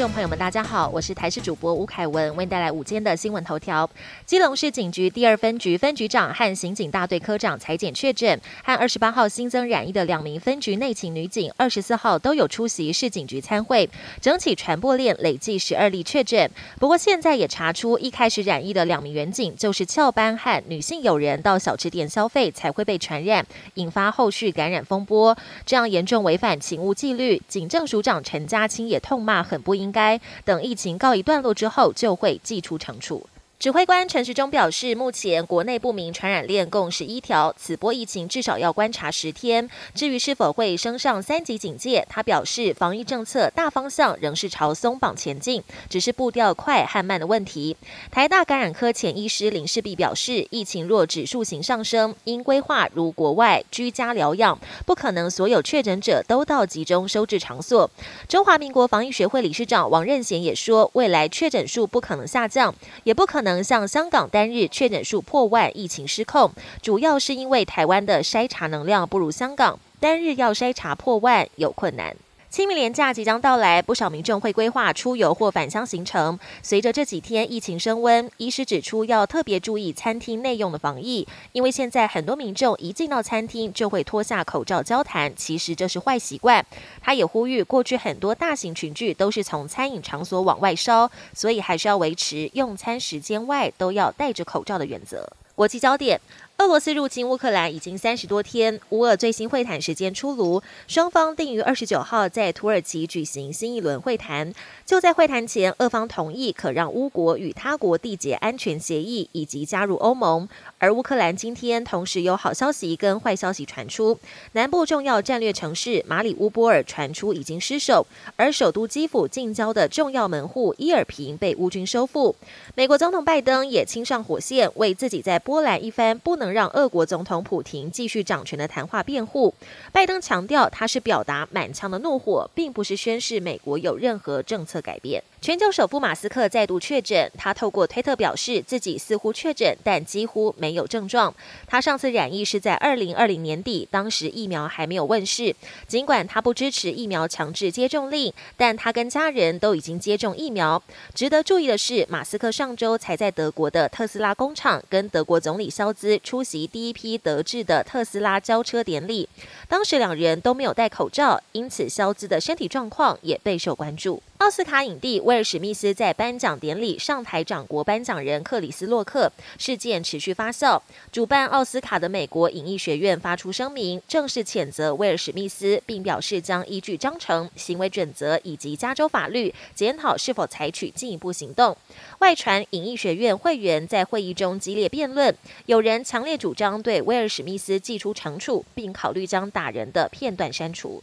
众朋友们，大家好，我是台视主播吴凯文，为您带来午间的新闻头条。基隆市警局第二分局分局长和刑警大队科长裁检确诊，和二十八号新增染疫的两名分局内勤女警，二十四号都有出席市警局参会，整体传播链累计十二例确诊。不过现在也查出，一开始染疫的两名员警就是翘班和女性友人到小吃店消费才会被传染，引发后续感染风波。这样严重违反勤务纪律，警政署长陈家清也痛骂很不。应该等疫情告一段落之后，就会寄出惩处。指挥官陈时中表示，目前国内不明传染链共十一条，此波疫情至少要观察十天。至于是否会升上三级警戒，他表示，防疫政策大方向仍是朝松绑前进，只是步调快和慢的问题。台大感染科前医师林世璧表示，疫情若指数型上升，应规划如国外居家疗养，不可能所有确诊者都到集中收治场所。中华民国防疫学会理事长王任贤也说，未来确诊数不可能下降，也不可能。能像香港单日确诊数破万，疫情失控，主要是因为台湾的筛查能量不如香港，单日要筛查破万有困难。清明连假即将到来，不少民众会规划出游或返乡行程。随着这几天疫情升温，医师指出要特别注意餐厅内用的防疫，因为现在很多民众一进到餐厅就会脱下口罩交谈，其实这是坏习惯。他也呼吁，过去很多大型群聚都是从餐饮场所往外烧，所以还是要维持用餐时间外都要戴着口罩的原则。国际焦点。俄罗斯入侵乌克兰已经三十多天，乌俄最新会谈时间出炉，双方定于二十九号在土耳其举行新一轮会谈。就在会谈前，俄方同意可让乌国与他国缔结安全协议以及加入欧盟。而乌克兰今天同时有好消息跟坏消息传出，南部重要战略城市马里乌波尔传出已经失守，而首都基辅近郊的重要门户伊尔平被乌军收复。美国总统拜登也亲上火线，为自己在波兰一番不能。让俄国总统普廷继续掌权的谈话辩护。拜登强调，他是表达满腔的怒火，并不是宣示美国有任何政策改变。全球首富马斯克再度确诊，他透过推特表示自己似乎确诊，但几乎没有症状。他上次染疫是在二零二零年底，当时疫苗还没有问世。尽管他不支持疫苗强制接种令，但他跟家人都已经接种疫苗。值得注意的是，马斯克上周才在德国的特斯拉工厂跟德国总理肖兹出席第一批德制的特斯拉交车典礼，当时两人都没有戴口罩，因此肖兹的身体状况也备受关注。奥斯卡影帝威尔史密斯在颁奖典礼上台掌国颁奖人克里斯洛克，事件持续发酵。主办奥斯卡的美国影艺学院发出声明，正式谴责威尔史密斯，并表示将依据章程、行为准则以及加州法律，检讨是否采取进一步行动。外传影艺学院会员在会议中激烈辩论，有人强烈主张对威尔史密斯寄出惩处，并考虑将打人的片段删除。